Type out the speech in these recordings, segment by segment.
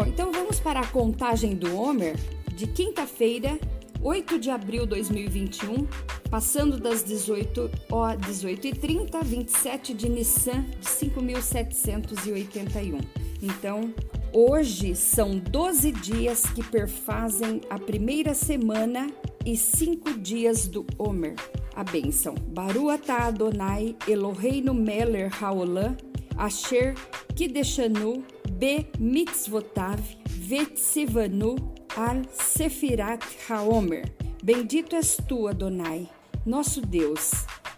Bom, então vamos para a contagem do Homer de quinta-feira, 8 de abril de 2021, passando das 18 ó, 18h30, 27 de Nissan de 5.781. Então, hoje são 12 dias que perfazem a primeira semana e cinco dias do Homer. A bênção. Baruata Adonai Eloheinu Meller Haolam Asher Kideshanu Be Mitzvotav Vetsivanu Al Sefirat Haomer. Bendito és tu, Adonai, nosso Deus,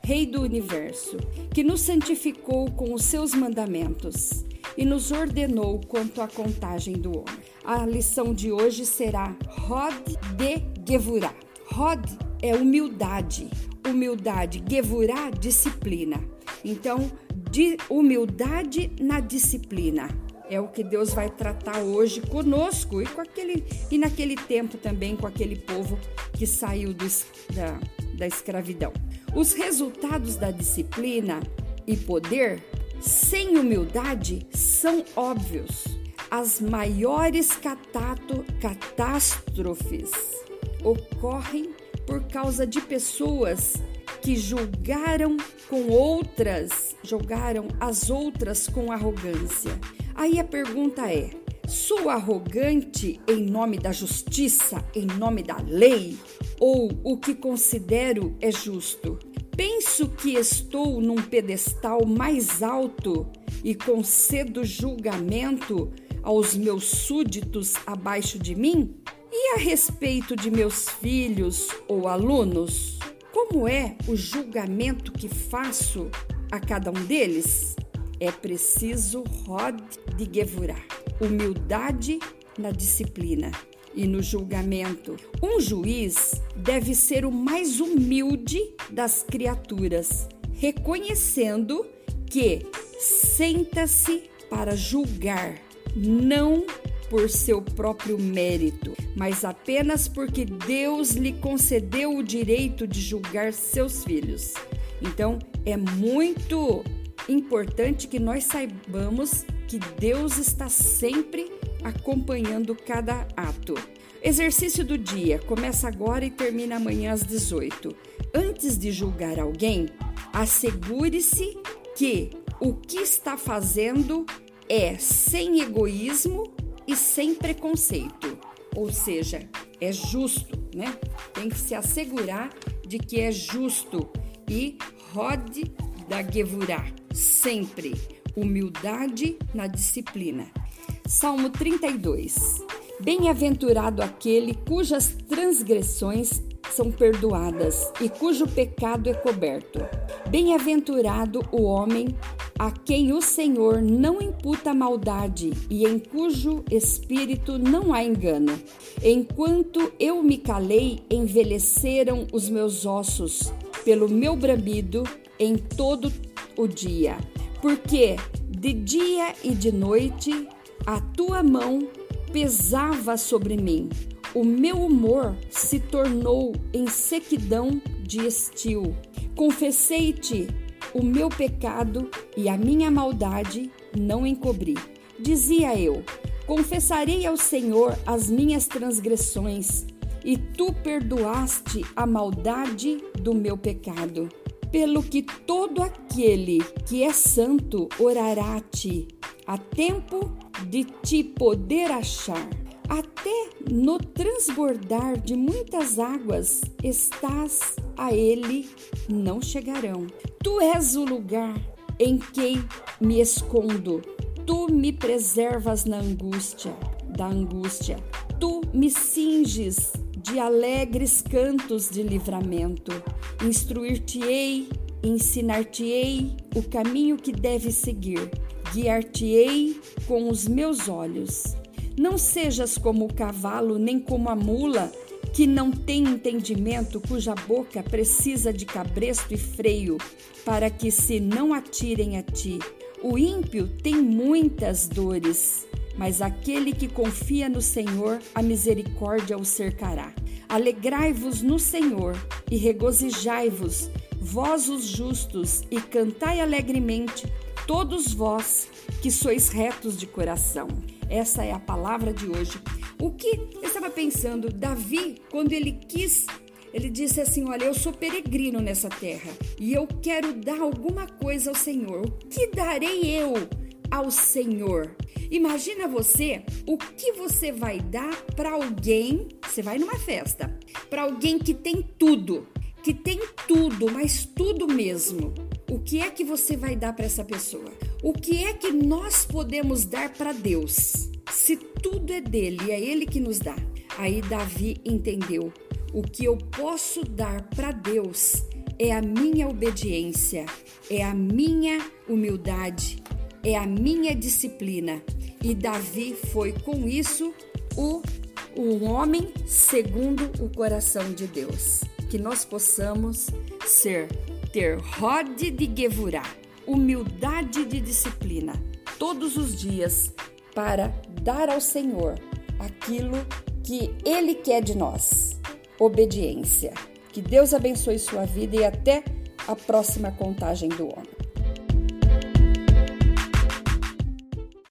Rei do universo, que nos santificou com os seus mandamentos e nos ordenou quanto à contagem do homem. A lição de hoje será Rod de Gevurah. Rod é humildade, humildade, Gevurah, disciplina. Então, de humildade na disciplina. É o que Deus vai tratar hoje conosco e com aquele e naquele tempo também com aquele povo que saiu do, da, da escravidão. Os resultados da disciplina e poder sem humildade são óbvios. As maiores catato, catástrofes ocorrem por causa de pessoas que julgaram com outras, julgaram as outras com arrogância. Aí a pergunta é: sou arrogante em nome da justiça, em nome da lei, ou o que considero é justo? Penso que estou num pedestal mais alto e concedo julgamento aos meus súditos abaixo de mim? E a respeito de meus filhos ou alunos? Como é o julgamento que faço a cada um deles? É preciso Rod de Gevurah, humildade na disciplina e no julgamento. Um juiz deve ser o mais humilde das criaturas, reconhecendo que senta-se para julgar, não por seu próprio mérito, mas apenas porque Deus lhe concedeu o direito de julgar seus filhos. Então, é muito importante que nós saibamos que Deus está sempre acompanhando cada ato. Exercício do dia começa agora e termina amanhã às 18. Antes de julgar alguém, assegure-se que o que está fazendo é sem egoísmo e sem preconceito, ou seja, é justo, né? Tem que se assegurar de que é justo e rode da Gevurah, sempre humildade na disciplina. Salmo 32. Bem-aventurado aquele cujas transgressões são perdoadas e cujo pecado é coberto. Bem-aventurado o homem a quem o Senhor não imputa maldade e em cujo espírito não há engano. Enquanto eu me calei, envelheceram os meus ossos pelo meu bramido em todo o dia. Porque de dia e de noite a tua mão pesava sobre mim. O meu humor se tornou em sequidão de estio. Confessei-te o meu pecado e a minha maldade não encobri. Dizia eu: Confessarei ao Senhor as minhas transgressões, e tu perdoaste a maldade do meu pecado. Pelo que todo aquele que é santo orará a ti, a tempo de te poder achar. Até no transbordar de muitas águas estás a ele não chegarão. Tu és o lugar em que me escondo. Tu me preservas na angústia, da angústia. Tu me cinges de alegres cantos de livramento. Instruir-te-ei, ensinar-te-ei o caminho que deves seguir. Guiar-te-ei com os meus olhos. Não sejas como o cavalo, nem como a mula, que não tem entendimento, cuja boca precisa de cabresto e freio, para que se não atirem a ti. O ímpio tem muitas dores, mas aquele que confia no Senhor, a misericórdia o cercará. Alegrai-vos no Senhor e regozijai-vos, vós os justos, e cantai alegremente, todos vós que sois retos de coração. Essa é a palavra de hoje. O que eu estava pensando, Davi, quando ele quis ele disse assim: Olha, eu sou peregrino nessa terra e eu quero dar alguma coisa ao Senhor. O que darei eu ao Senhor? Imagina você o que você vai dar para alguém. Você vai numa festa, para alguém que tem tudo, que tem tudo, mas tudo mesmo. O que é que você vai dar para essa pessoa? O que é que nós podemos dar para Deus? Se tudo é dele e é ele que nos dá. Aí Davi entendeu o que eu posso dar para Deus é a minha obediência, é a minha humildade, é a minha disciplina. E Davi foi com isso o um homem segundo o coração de Deus. Que nós possamos ser ter rode de gevurá, humildade de disciplina todos os dias para dar ao Senhor aquilo que ele quer de nós obediência. Que Deus abençoe sua vida e até a próxima contagem do homem.